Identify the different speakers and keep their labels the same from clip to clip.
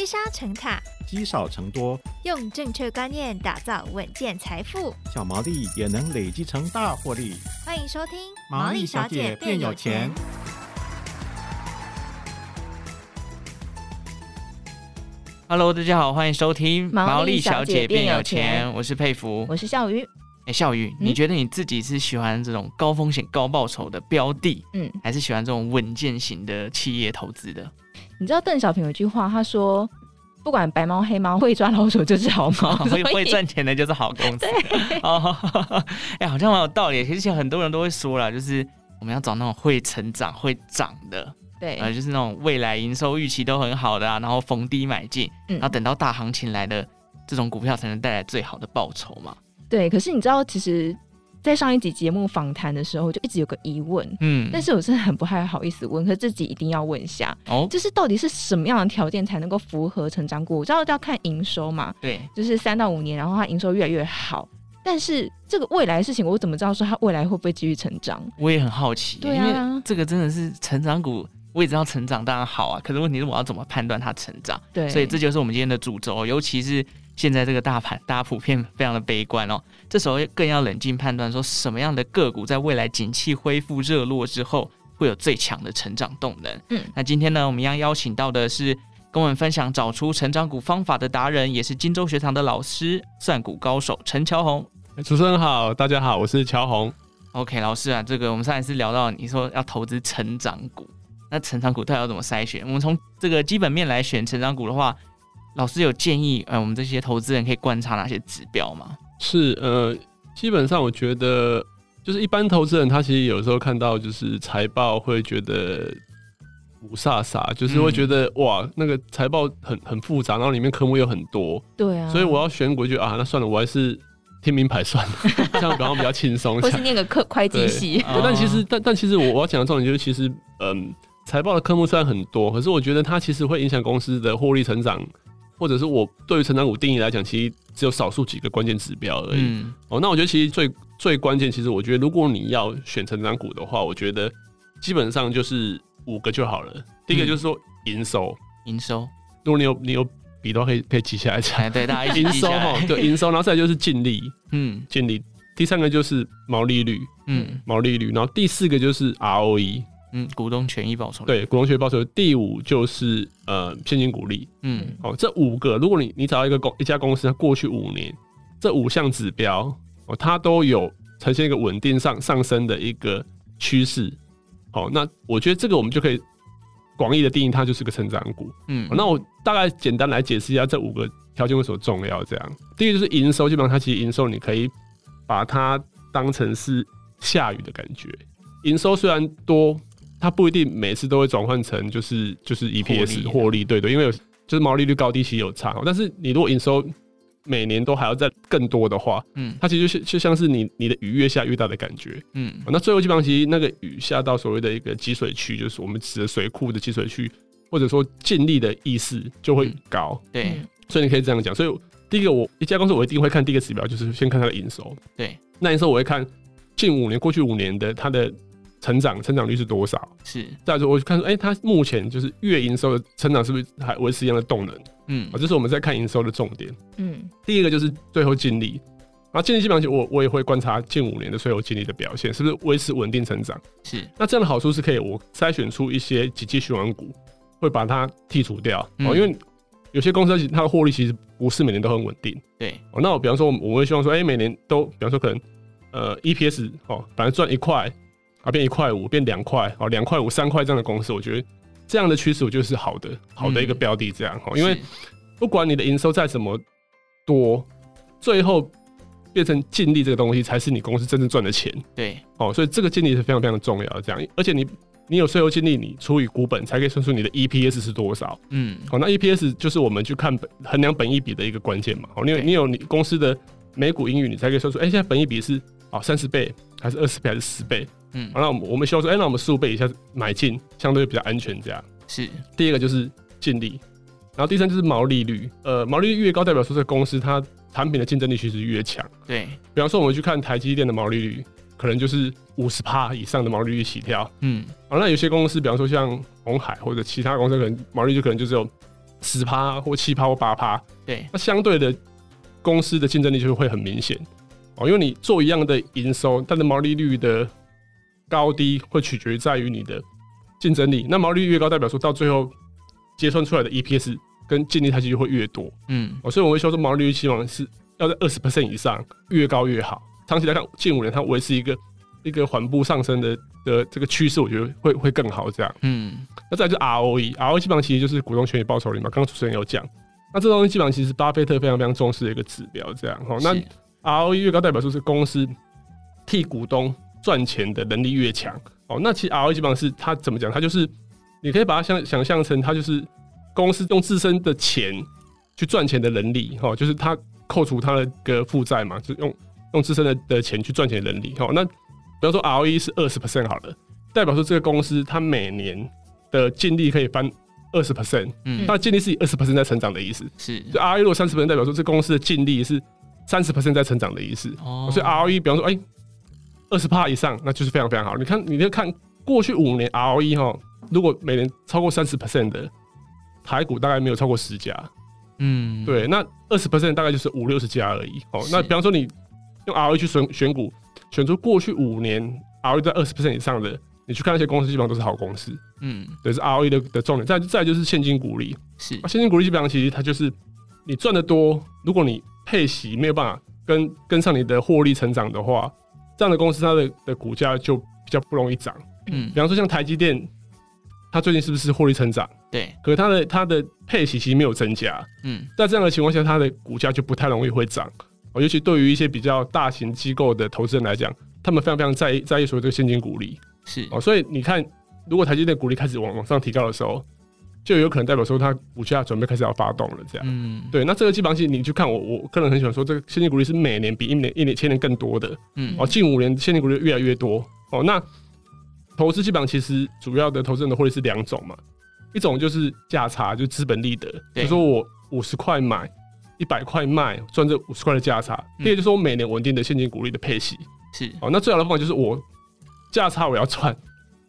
Speaker 1: 积沙成塔，
Speaker 2: 积少成多，
Speaker 1: 用正确观念打造稳健财富，
Speaker 2: 小毛利也能累积成大获利。
Speaker 1: 欢迎收听《
Speaker 2: 毛利小姐变有钱》。
Speaker 3: Hello，大家好，欢迎收听《毛利小姐变有钱》，我是佩服，
Speaker 4: 我是笑鱼。
Speaker 3: 哎，笑鱼，你觉得你自己是喜欢这种高风险高报酬的标的，嗯，还是喜欢这种稳健型的企业投资的？
Speaker 4: 你知道邓小平有一句话，他说：“不管白猫黑猫，会抓老鼠就是好猫，
Speaker 3: 会会赚钱的就是好公司。”对，哦，哎，好像蛮有道理。其实很多人都会说了，就是我们要找那种会成长、会涨的，
Speaker 4: 对，
Speaker 3: 呃，就是那种未来营收预期都很好的啊，然后逢低买进，嗯，然后等到大行情来的这种股票才能带来最好的报酬嘛。
Speaker 4: 对，可是你知道，其实，在上一集节目访谈的时候，就一直有个疑问，嗯，但是我真的很不太好意思问，可是自己一定要问一下，哦，就是到底是什么样的条件才能够符合成长股？我知道要看营收嘛，
Speaker 3: 对，
Speaker 4: 就是三到五年，然后它营收越来越好，但是这个未来的事情，我怎么知道说它未来会不会继续成长？
Speaker 3: 我也很好奇，
Speaker 4: 对啊，
Speaker 3: 因为这个真的是成长股，我也知道成长当然好啊，可是问题是我要怎么判断它成长？
Speaker 4: 对，
Speaker 3: 所以这就是我们今天的主轴，尤其是。现在这个大盘，大家普遍非常的悲观哦。这时候更要冷静判断，说什么样的个股在未来景气恢复热络之后，会有最强的成长动能。嗯，那今天呢，我们要邀请到的是跟我们分享找出成长股方法的达人，也是金州学堂的老师，算股高手陈乔红。
Speaker 5: 主持人好，大家好，我是乔红。
Speaker 3: OK，老师啊，这个我们上一次聊到你说要投资成长股，那成长股到底要怎么筛选？我们从这个基本面来选成长股的话。老师有建议，呃，我们这些投资人可以观察哪些指标吗？
Speaker 5: 是，呃，基本上我觉得，就是一般投资人他其实有时候看到就是财报会觉得五煞煞，就是会觉得、嗯、哇，那个财报很很复杂，然后里面科目又很多，
Speaker 4: 对啊，
Speaker 5: 所以我要选股就啊，那算了，我还是听名牌算了，这样比方比较轻松。
Speaker 4: 或是念个科会计系，
Speaker 5: 但其实但但其实我我要讲的重点就是，其实嗯，财报的科目虽然很多，可是我觉得它其实会影响公司的获利成长。或者是我对于成长股定义来讲，其实只有少数几个关键指标而已。嗯、哦，那我觉得其实最最关键，其实我觉得如果你要选成长股的话，我觉得基本上就是五个就好了。第一个就是说营收，
Speaker 3: 营收。
Speaker 5: 如果你有你有笔的话，可以可以记下来。
Speaker 3: 哎，对，大家 营收哈，
Speaker 5: 对营收，然后再来就是净利，嗯，净利。第三个就是毛利率，嗯，毛利率。然后第四个就是 ROE。
Speaker 3: 嗯，股东权益报酬
Speaker 5: 对，股东权益报酬。第五就是呃现金股利。嗯，哦，这五个，如果你你找到一个公一家公司，它过去五年这五项指标哦，它都有呈现一个稳定上上升的一个趋势。好，那我觉得这个我们就可以广义的定义它就是个成长股。嗯，那我大概简单来解释一下这五个条件为什么重要。这样，第一个就是营收，基本上它其实营收你可以把它当成是下雨的感觉。营收虽然多。它不一定每次都会转换成就是就是 EPS 获利，对对，因为有就是毛利率高低其实有差。但是你如果营收每年都还要再更多的话，嗯，它其实就像就像是你你的雨越下越大的感觉，嗯，那最后基本上其实那个雨下到所谓的一个积水区，就是我们指的水库的积水区，或者说净利的意思就会高，
Speaker 3: 对，
Speaker 5: 所以你可以这样讲。所以第一个我一家公司我一定会看第一个指标，就是先看它的营收，
Speaker 3: 对，
Speaker 5: 那营收我会看近五年过去五年的它的。成长成长率是多少？
Speaker 3: 是
Speaker 5: 再说，我就看说，哎、欸，它目前就是月营收的成长是不是还维持一样的动能？嗯，啊，这是我们在看营收的重点。嗯，第一个就是最后净利，然后净利基本上我我也会观察近五年的最后净利的表现，是不是维持稳定成长？
Speaker 3: 是。
Speaker 5: 那这样的好处是可以我筛选出一些景气循环股，会把它剔除掉。哦、嗯，因为有些公司它的获利其实不是每年都很稳定。
Speaker 3: 对。
Speaker 5: 哦，那我比方说，我们会希望说，哎、欸，每年都，比方说可能呃 EPS 哦，反正赚一块。啊，变一块五，变两块，哦，两块五、三块这样的公司，我觉得这样的趋势，我觉得是好的，好的一个标的，这样哈、嗯，因为不管你的营收再怎么多，最后变成净利这个东西，才是你公司真正赚的钱。
Speaker 3: 对，
Speaker 5: 哦，所以这个净利是非常非常重要的，这样，而且你你有税后净利，你除以股本，才可以算出你的 EPS 是多少。嗯，好，那 EPS 就是我们去看本衡量本益比的一个关键嘛。哦，你有你有你公司的每股盈余，你才可以算出，哎、欸，现在本益比是哦三十倍，还是二十倍，还是十倍？嗯，好，那我们我们希望说，哎、欸，那我们十五倍以下买进，相对比较安全，这样
Speaker 3: 是。
Speaker 5: 第二个就是净利，然后第三就是毛利率，呃，毛利率越高，代表说这个公司它产品的竞争力其实越强。
Speaker 3: 对，
Speaker 5: 比方说我们去看台积电的毛利率，可能就是五十趴以上的毛利率起跳。嗯，好，那有些公司，比方说像鸿海或者其他公司，可能毛利率就可能就只有十趴或七趴或八趴，
Speaker 3: 对，
Speaker 5: 那相对的公司的竞争力就会很明显。哦，因为你做一样的营收，它的毛利率的高低会取决于在于你的竞争力。那毛利率越高，代表说到最后结算出来的 EPS 跟净利差距就会越多。嗯，哦，所以我会说，这毛利率期望是要在二十 percent 以上，越高越好。长期来看，近五年它维持一个一个缓步上升的的这个趋势，我觉得会会更好。这样，嗯，那再来就是 ROE，ROE 基本上其实就是股东权益报酬率嘛。刚刚主持人有讲，那这东西基本上其实巴菲特非常非常重视的一个指标。这样，哦，那 ROE 越高，代表说是公司替股东赚钱的能力越强。哦，那其实 ROE 基本上是它怎么讲？它就是你可以把它想想象成，它就是公司用自身的钱去赚钱的能力。哦，就是它扣除它的个负债嘛，就用用自身的的钱去赚钱的能力。哦，那比方说 ROE 是二十 percent 好了，代表说这个公司它每年的净利可以翻二十 percent，嗯，它的净利是以二十 percent 在成长的意思，
Speaker 3: 是。
Speaker 5: 就 ROE 如果三十 percent，代表说这公司的净利是三十 percent 在成长的意思。哦，所以 ROE 比方说，哎，二十趴以上，那就是非常非常好。你看，你就看过去五年 ROE 哈，如果每年超过三十 percent 的台股大概没有超过十家，嗯，对，那二十 percent 大概就是五六十家而已。哦，那比方说你用 ROE 去选选股。选出过去五年 ROE 在二十 percent 以上的，你去看那些公司，基本上都是好公司。嗯，对，是 ROE 的的重点。再再就是现金股利，
Speaker 3: 是
Speaker 5: 啊，现金股利基本上其实它就是你赚的多，如果你配息没有办法跟跟上你的获利成长的话，这样的公司它的的股价就比较不容易涨。嗯，比方说像台积电，它最近是不是获利成长？
Speaker 3: 对，
Speaker 5: 可是它的它的配息其实没有增加。嗯，在这样的情况下，它的股价就不太容易会涨。哦，尤其对于一些比较大型机构的投资人来讲，他们非常非常在意在意所谓这个现金股利，
Speaker 3: 是
Speaker 5: 哦，所以你看，如果台积电股利开始往往上提高的时候，就有可能代表说它股价准备开始要发动了，这样，嗯，对，那这个基本上你去看我，我个人很喜欢说，这个现金股利是每年比一年一年千年更多的，嗯，哦，近五年现金股利越来越多，哦，那投资基本上其实主要的投资人的获利是两种嘛，一种就是价差，就是资本利得，比如说我五十块买。一百块卖赚这五十块的价差，第二就是我每年稳定的现金股利的配息，
Speaker 3: 是
Speaker 5: 哦。那最好的方法就是我价差我要赚，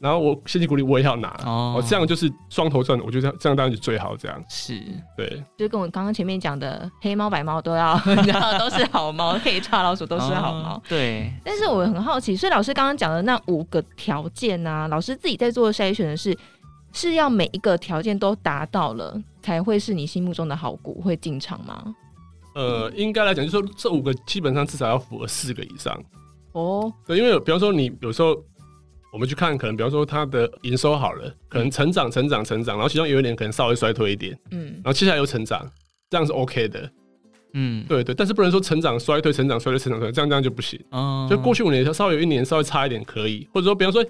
Speaker 5: 然后我现金股利我也要拿哦，这样就是双头赚的。我觉得这样这样当然就最好，这样
Speaker 3: 是
Speaker 5: 对。
Speaker 4: 就跟我刚刚前面讲的黑猫白猫都要，然后都是好猫，黑叉老鼠都是好猫。
Speaker 3: 对。
Speaker 4: 但是我很好奇，所以老师刚刚讲的那五个条件啊，老师自己在做筛选的是，是要每一个条件都达到了，才会是你心目中的好股会进场吗？
Speaker 5: 呃，应该来讲，就是说这五个基本上至少要符合四个以上。哦，对，因为比方说你有时候我们去看，可能比方说它的营收好了，可能成长、成长、成长，然后其中有一年可能稍微衰退一点，嗯，然后接下来又成长，这样是 OK 的。嗯，对对，但是不能说成长衰退、成长衰退、成长衰退，这样这样就不行。哦，就过去五年它稍微有一年稍微差一点可以，或者说比方说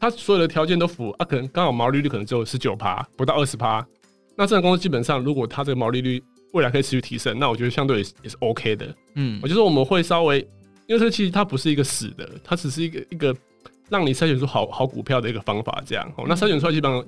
Speaker 5: 它所有的条件都符合啊，可能刚好毛利率可能只有十九趴，不到二十趴，那这样公司基本上如果它这个毛利率未来可以持续提升，那我觉得相对也是 OK 的。嗯，我觉得我们会稍微，因为这个其实它不是一个死的，它只是一个一个让你筛选出好好股票的一个方法。这样，哦，那筛选出来基本上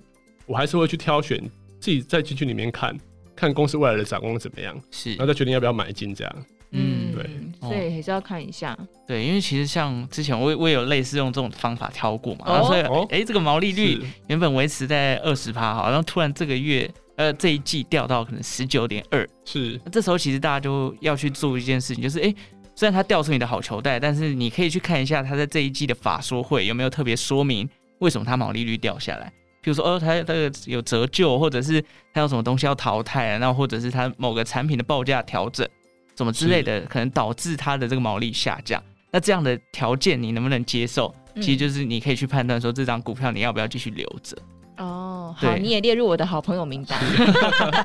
Speaker 5: 我还是会去挑选，自己在进去里面看看公司未来的展望怎么样，
Speaker 3: 是，
Speaker 5: 然后再决定要不要买进这样。嗯，对，
Speaker 4: 所以还是要看一下。
Speaker 3: 对，因为其实像之前我我也有类似用这种方法挑过嘛，然后所以哎，这个毛利率原本维持在二十趴，好，然后突然这个月。呃，这一季掉到可能十九点二，
Speaker 5: 是。
Speaker 3: 那这时候其实大家就要去做一件事情，就是哎，虽然它掉出你的好球袋，但是你可以去看一下他在这一季的法说会有没有特别说明为什么它毛利率掉下来。比如说，哦，它这个有折旧，或者是它有什么东西要淘汰，那或者是它某个产品的报价调整，什么之类的，可能导致它的这个毛利下降。那这样的条件你能不能接受？其实就是你可以去判断说这张股票你要不要继续留着。
Speaker 4: 哦，好，你也列入我的好朋友名单。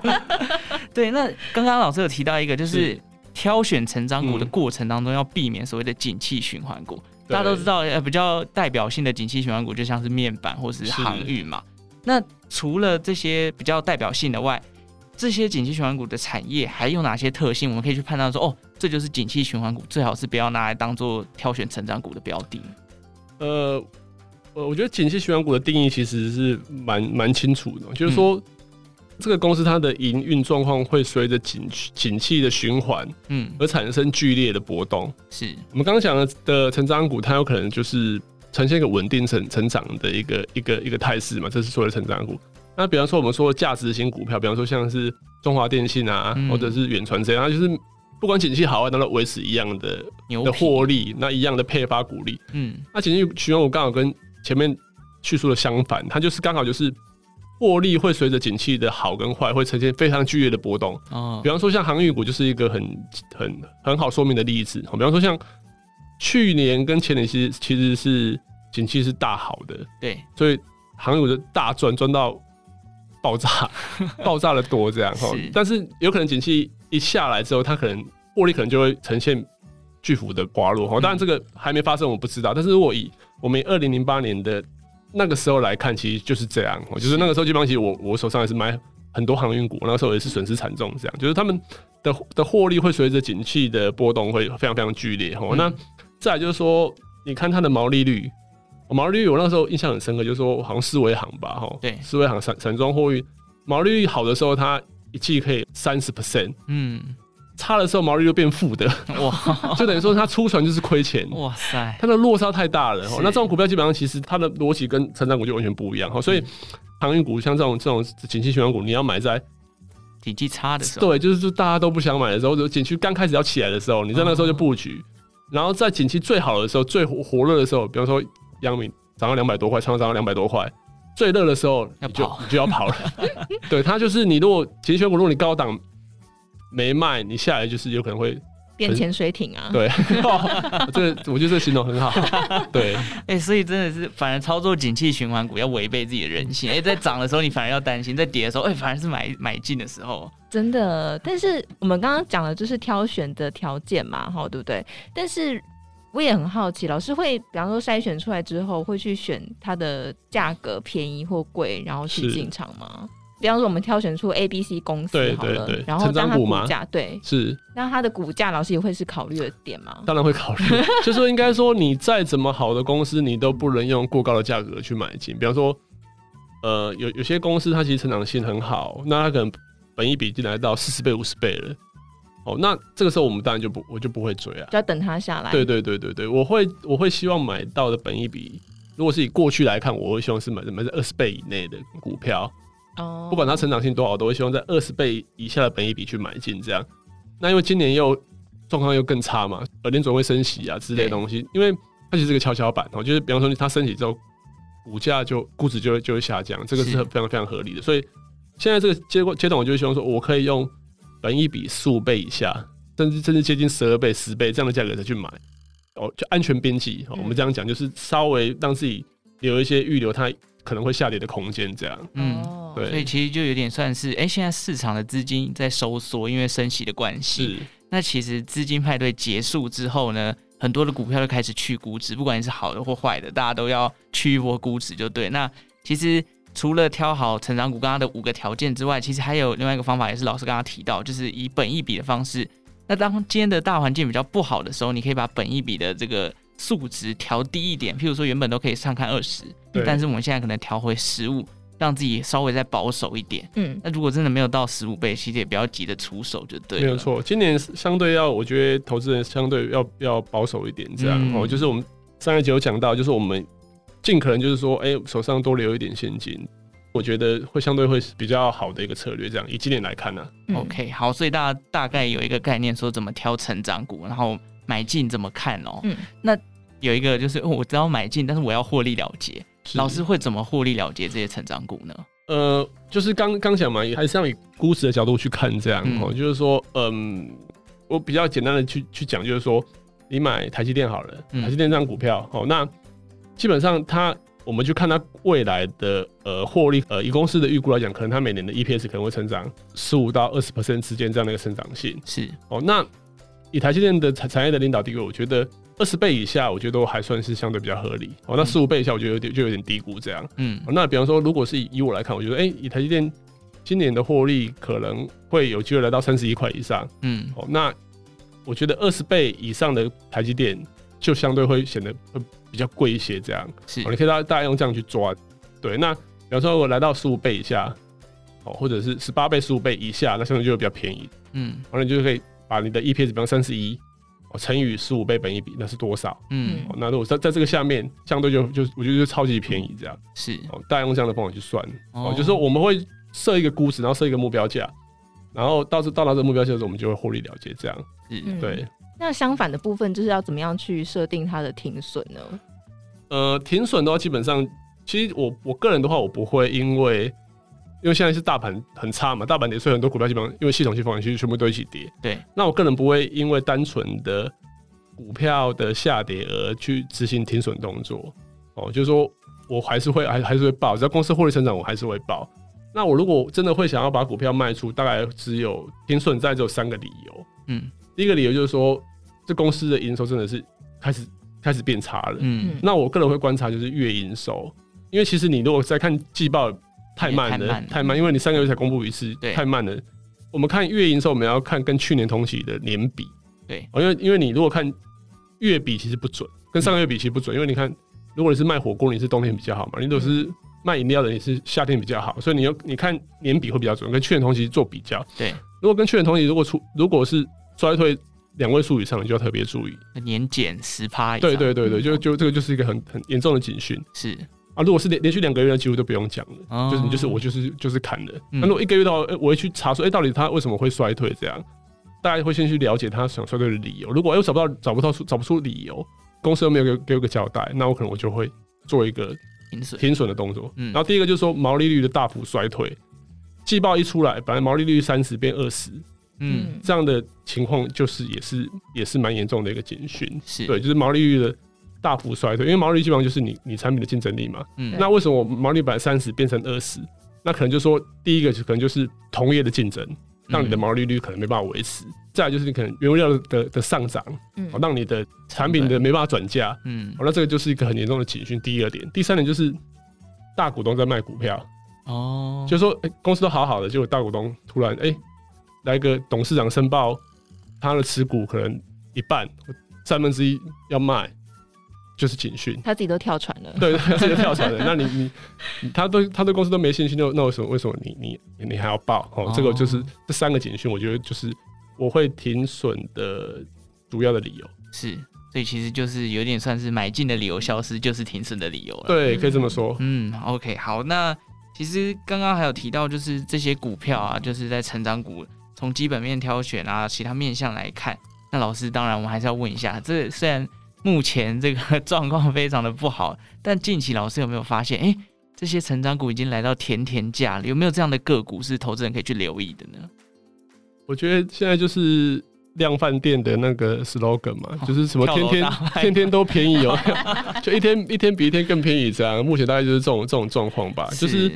Speaker 3: 对，那刚刚老师有提到一个，就是挑选成长股的过程当中要避免所谓的景气循环股。大家都知道，呃，比较代表性的景气循环股就像是面板或是航运嘛。那除了这些比较代表性的外，这些景气循环股的产业还有哪些特性？我们可以去判断说，哦，这就是景气循环股，最好是不要拿来当做挑选成长股的标的。
Speaker 5: 呃。呃，我觉得景气循环股的定义其实是蛮蛮清楚的，就是说，嗯、这个公司它的营运状况会随着景景气的循环，嗯，而产生剧烈的波动。
Speaker 3: 是
Speaker 5: 我们刚刚讲的的成长股，它有可能就是呈现一个稳定成成长的一个一个一个态势嘛，这是所谓的成长股。那比方说我们说价值型股票，比方说像是中华电信啊，嗯、或者是远传这样，就是不管景气好坏，都维持一样的的获利，那一样的配发股利。嗯，那景气循环股刚好跟前面叙述的相反，它就是刚好就是获利会随着景气的好跟坏，会呈现非常剧烈的波动。哦，比方说像航运股就是一个很很很好说明的例子。比方说像去年跟前年其实其实是景气是大好的，
Speaker 3: 对，
Speaker 5: 所以航运股就大赚，赚到。爆炸，爆炸的多这样哈，是但是有可能景气一下来之后，它可能获利可能就会呈现巨幅的滑落哈。当然这个还没发生，我不知道。但是如果以我们二零零八年的那个时候来看，其实就是这样。是就是那个时候基本上，其实我我手上也是买很多航运股，那个时候也是损失惨重。这样就是他们的的获利会随着景气的波动会非常非常剧烈哦。嗯、那再来就是说，你看它的毛利率。毛利率我那时候印象很深刻，就是说好像四维行吧，哈，
Speaker 3: 对，
Speaker 5: 四维行散散装货运毛利率好的时候，它一季可以三十 percent，嗯，差的时候毛利率就变负的，哇，就等于说它出船就是亏钱，哇塞，它的落差太大了，那这种股票基本上其实它的逻辑跟成长股就完全不一样，哈，所以航运股像这种这种景气循环股，你要买在
Speaker 3: 景气差的时候，
Speaker 5: 对，就是就大家都不想买的时候，就景气刚开始要起来的时候，你在那个时候就布局，哦、然后在景气最好的时候、最火火热的时候，比方说。阳明涨到两百多块，长荣涨到两百多块，最热的时候你就你就要跑了。对，它就是你如果景气选股，如果你高档没卖，你下来就是有可能会
Speaker 4: 变潜水艇啊。
Speaker 5: 对，这我觉得这个形容很好。对，
Speaker 3: 哎、欸，所以真的是，反而操作景气循环股要违背自己的人性。哎、欸，在涨的时候你反而要担心，在跌的时候，哎、欸，反而是买买进的时候。
Speaker 4: 真的，但是我们刚刚讲的就是挑选的条件嘛，哈，对不对？但是。我也很好奇，老师会比方说筛选出来之后，会去选它的价格便宜或贵，然后去进场吗？是比方说，我们挑选出 A、B、C 公司好了，对对对，然后让它股价对是，那它的股价，老师也会是考虑的点吗？
Speaker 5: 当然会考虑，就是说应该说，你再怎么好的公司，你都不能用过高的价格去买进。比方说，呃，有有些公司它其实成长性很好，那它可能本益比进来到四十倍、五十倍了。哦，那这个时候我们当然就不，我就不会追啊，
Speaker 4: 就要等它下来。
Speaker 5: 对对对对对，我会我会希望买到的本益比，如果是以过去来看，我会希望是买买在二十倍以内的股票。哦，不管它成长性多好，都会希望在二十倍以下的本益比去买进。这样，那因为今年又状况又更差嘛，而联总会升息啊之类的东西，因为它其实是个跷跷板哦，就是比方说它升息之后，股价就估值就会就会下降，这个是非常非常合理的。所以现在这个阶阶段，我就希望说我可以用。本益比十五倍以下，甚至甚至接近十二倍、十倍这样的价格才去买，哦，就安全边际。哦我们这样讲，就是稍微让自己留一些预留，它可能会下跌的空间。这样，嗯，对。
Speaker 3: 所以其实就有点算是，哎、欸，现在市场的资金在收缩，因为升息的关系。是。那其实资金派对结束之后呢，很多的股票就开始去估值，不管你是好的或坏的，大家都要去一波估值，就对。那其实。除了挑好成长股刚刚的五个条件之外，其实还有另外一个方法，也是老师刚刚提到，就是以本一笔的方式。那当今天的大环境比较不好的时候，你可以把本一笔的这个数值调低一点，譬如说原本都可以上看二十，但是我们现在可能调回十五，让自己稍微再保守一点。嗯，那如果真的没有到十五倍，其实也不要急着出手就对了。
Speaker 5: 没有错，今年相对要，我觉得投资人相对要要保守一点，这样哦，嗯、就是我们上一集有讲到，就是我们。尽可能就是说，哎、欸，手上多留一点现金，我觉得会相对会是比较好的一个策略。这样以今年来看呢、啊、
Speaker 3: OK，好，所以大家大概有一个概念，说怎么挑成长股，然后买进怎么看哦。嗯，那有一个就是我只要买进，但是我要获利了结，是老师会怎么获利了结这些成长股呢？
Speaker 5: 呃，就是刚刚讲嘛，还是要以估值的角度去看这样哦。嗯、就是说，嗯，我比较简单的去去讲，就是说，你买台积电好了，台积电这张股票，哦、嗯，那。基本上，它我们就看它未来的呃获利，呃以公司的预估来讲，可能它每年的 EPS 可能会成长十五到二十 percent 之间这样的一个成长性。
Speaker 3: 是
Speaker 5: 哦，那以台积电的产产业的领导地位，我觉得二十倍以下，我觉得都还算是相对比较合理。哦，那十五倍以下，我觉得有点就有点低估这样。嗯、哦，那比方说，如果是以我来看，我觉得哎、欸，以台积电今年的获利可能会有机会来到三十一块以上。嗯，哦，那我觉得二十倍以上的台积电就相对会显得会。比较贵一些，这样是，你可以大大家用这样去抓，对。那比方说，我来到十五倍以下，哦，或者是十八倍、十五倍以下，那相对就会比较便宜，嗯。完了，你就可以把你的 EPS，比方三十一，哦，乘以十五倍本一比，那是多少？嗯。那如果在在这个下面，相对就就我觉得就超级便宜，这样
Speaker 3: 是。
Speaker 5: 哦，大家用这样的方法去算，哦，就是我们会设一个估值，然后设一个目标价，然后到时到达这个目标价的时候，我们就会获利了结这样。
Speaker 3: 嗯，
Speaker 5: 对。
Speaker 4: 那相反的部分就是要怎么样去设定它的停损呢？
Speaker 5: 呃，停损的话，基本上其实我我个人的话，我不会因为因为现在是大盘很差嘛，大盘跌，所以很多股票基本上因为系统性风险其实全部都一起跌。
Speaker 3: 对。那
Speaker 5: 我个人不会因为单纯的股票的下跌而去执行停损动作。哦，就是说我还是会还还是会报，只要公司获利成长，我还是会报。那我如果真的会想要把股票卖出，大概只有停损在只有三个理由。嗯，第一个理由就是说，这公司的营收真的是开始开始变差了。嗯，那我个人会观察就是月营收，因为其实你如果在看季报太慢了，太慢，太慢，因为你三个月才公布一次，对，太慢了。我们看月营收，我们要看跟去年同期的年比。
Speaker 3: 对，
Speaker 5: 因为因为你如果看月比其实不准，跟上个月比其实不准，因为你看。如果你是卖火锅，你是冬天比较好嘛？你如果是卖饮料的，你是夏天比较好。所以你要你看年比会比较准，跟去年同期做比较。
Speaker 3: 对，
Speaker 5: 如果跟去年同期如果出如果是衰退两位数以上，你就要特别注意。
Speaker 3: 年减十趴以上。
Speaker 5: 对对对对，就就这个就是一个很很严重的警讯。
Speaker 3: 是
Speaker 5: 啊，如果是连连续两个月，几乎都不用讲了，哦、就是你就是我就是就是砍了。那、嗯、如果一个月的话，我会去查说，哎、欸，到底他为什么会衰退？这样大家会先去了解他想衰退的理由。如果又找不到找不到出找不出理由，公司又没有给给我个交代，那我可能我就会。做一个停损停损的动作，嗯，然后第一个就是说毛利率的大幅衰退，季报一出来，本来毛利率三十变二十，嗯，这样的情况就是也是也是蛮严重的一个警讯，
Speaker 3: 是
Speaker 5: 对，就是毛利率的大幅衰退，因为毛利率基本上就是你你产品的竞争力嘛，嗯，那为什么我毛利率本来三十变成二十？那可能就是说第一个可能就是同业的竞争。让你的毛利率可能没办法维持，嗯、再来就是你可能原物料的的上涨，嗯，让你的产品的没办法转嫁，嗯，那这个就是一个很严重的警讯。第二点，第三点就是大股东在卖股票，哦，就是说，哎、欸，公司都好好的，结果大股东突然，哎、欸，来个董事长申报，他的持股可能一半三分之一要卖。就是警讯，
Speaker 4: 他自己都跳船了。
Speaker 5: 对，他自己都跳船了。那你你他对他对公司都没信心，那那为什么为什么你你你还要报？哦，哦这个就是这三个警讯，我觉得就是我会停损的主要的理由。
Speaker 3: 是，所以其实就是有点算是买进的理由消失，就是停损的理由了。
Speaker 5: 对，可以这么说。
Speaker 3: 嗯，OK，好。那其实刚刚还有提到，就是这些股票啊，就是在成长股，从基本面挑选啊，其他面向来看，那老师当然我们还是要问一下，这虽然。目前这个状况非常的不好，但近期老师有没有发现，哎、欸，这些成长股已经来到甜甜价了？有没有这样的个股是投资人可以去留意的呢？
Speaker 5: 我觉得现在就是量贩店的那个 slogan 嘛，哦、就是什么天天天天都便宜哦，就一天一天比一天更便宜这样。目前大概就是这种这种状况吧，是就是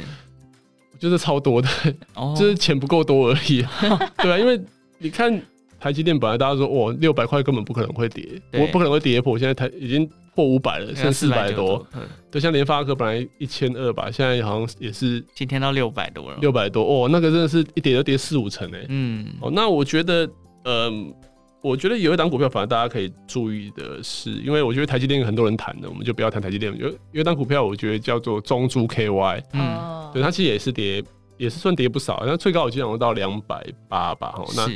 Speaker 5: 就是超多的，哦、就是钱不够多而已。对啊，因为你看。台积电本来大家说哇六百块根本不可能会跌，我不可能会跌破，现在台已经破五百了，剩四百多。对，像联发科本来一千二吧，现在好像也是
Speaker 3: 今天到六百多了，
Speaker 5: 六百多哦，那个真的是一跌就跌四五成哎。嗯，哦，那我觉得，嗯、呃，我觉得有一档股票，反而大家可以注意的是，因为我觉得台积电有很多人谈的，我们就不要谈台积电。有有一档股票，我觉得叫做中珠 KY，嗯，对，它其实也是跌，也是算跌不少，那最高我记得好像到两百八吧，哈，那。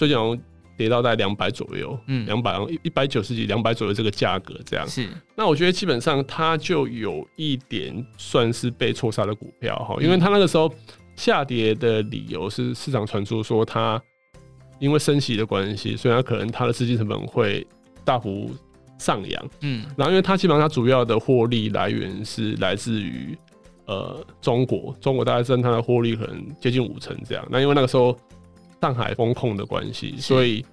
Speaker 5: 最近好像跌到大概两百左右，嗯，两百一一百九十几，两百左右这个价格这样。是，那我觉得基本上它就有一点算是被错杀的股票哈，因为它那个时候下跌的理由是市场传出说它因为升息的关系，所以它可能它的资金成本会大幅上扬，嗯，然后因为它基本上它主要的获利来源是来自于呃中国，中国大概占它的获利可能接近五成这样。那因为那个时候。上海风控的关系，所以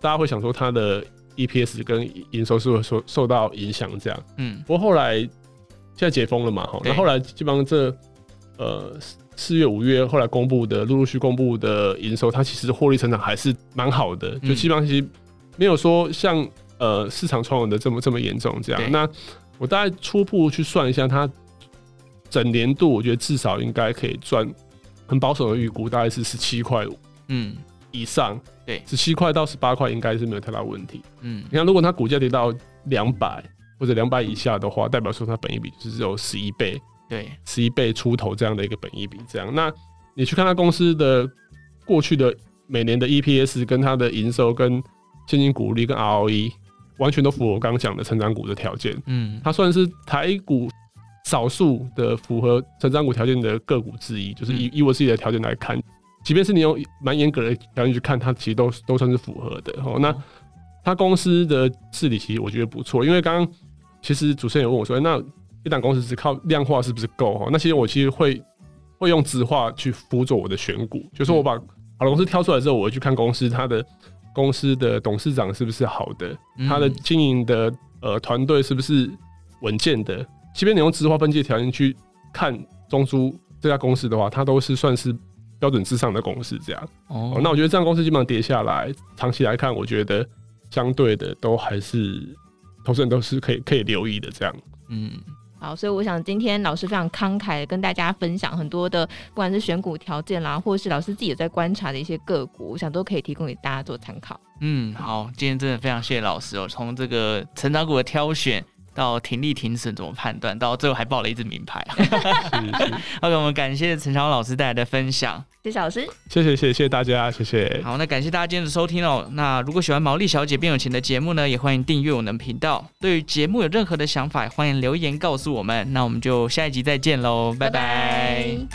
Speaker 5: 大家会想说它的 EPS 跟营收是会受受到影响，这样。嗯，不过后来现在解封了嘛，哈，那后来基本上这呃四月五月后来公布的陆陆续公布的营收，它其实获利成长还是蛮好的，就基本上其实没有说像呃市场传闻的这么这么严重这样。那我大概初步去算一下，它整年度我觉得至少应该可以赚，很保守的预估大概是十七块五。嗯，以上对，十七块到十八块应该是没有太大问题。嗯，你看，如果它股价跌到两百或者两百以下的话，代表说它本益比就是只有十一倍，
Speaker 3: 对，
Speaker 5: 十一倍出头这样的一个本益比。这样，那你去看它公司的过去的每年的 EPS 跟它的营收跟现金股利跟 ROE 完全都符合我刚刚讲的成长股的条件。嗯，它算是台股少数的符合成长股条件的个股之一，就是以以我自己的条件来看。即便是你用蛮严格的条件去看，它其实都都算是符合的。哦，那他公司的治理其实我觉得不错，因为刚刚其实主持人有问我说，那一档公司只靠量化是不是够？哈，那其实我其实会会用质化去辅佐我的选股，就是我把好的公司挑出来之后，我会去看公司它的公司的董事长是不是好的，他的经营的呃团队是不是稳健的。即便你用质化分析的条件去看中珠这家公司的话，它都是算是。标准之上的公司这样哦，那我觉得这样公司基本上跌下来，长期来看，我觉得相对的都还是投资人都是可以可以留意的这样。
Speaker 4: 嗯，好，所以我想今天老师非常慷慨的跟大家分享很多的，不管是选股条件啦，或者是老师自己也在观察的一些个股，我想都可以提供给大家做参考。
Speaker 3: 嗯，好，今天真的非常谢谢老师哦，从这个成长股的挑选。到停利停损怎么判断？到最后还报了一支名牌。OK，我们感谢陈超老师带来的分享。
Speaker 4: 谢谢老师，
Speaker 5: 谢谢谢谢大家，谢谢。
Speaker 3: 好，那感谢大家今天的收听哦。那如果喜欢毛利小姐变有钱的节目呢，也欢迎订阅我们的频道。对于节目有任何的想法，欢迎留言告诉我们。那我们就下一集再见喽，拜拜。拜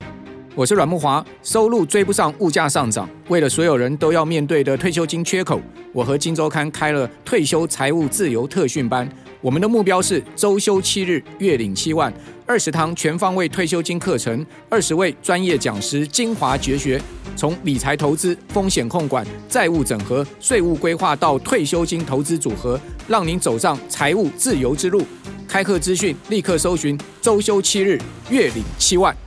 Speaker 3: 拜。
Speaker 6: 我是阮木华，收入追不上物价上涨，为了所有人都要面对的退休金缺口，我和金周刊开了退休财务自由特训班。我们的目标是周休七日，月领七万，二十堂全方位退休金课程，二十位专业讲师精华绝学，从理财投资、风险控管、债务整合、税务规划到退休金投资组合，让您走上财务自由之路。开课资讯立刻搜寻周休七日，月领七万。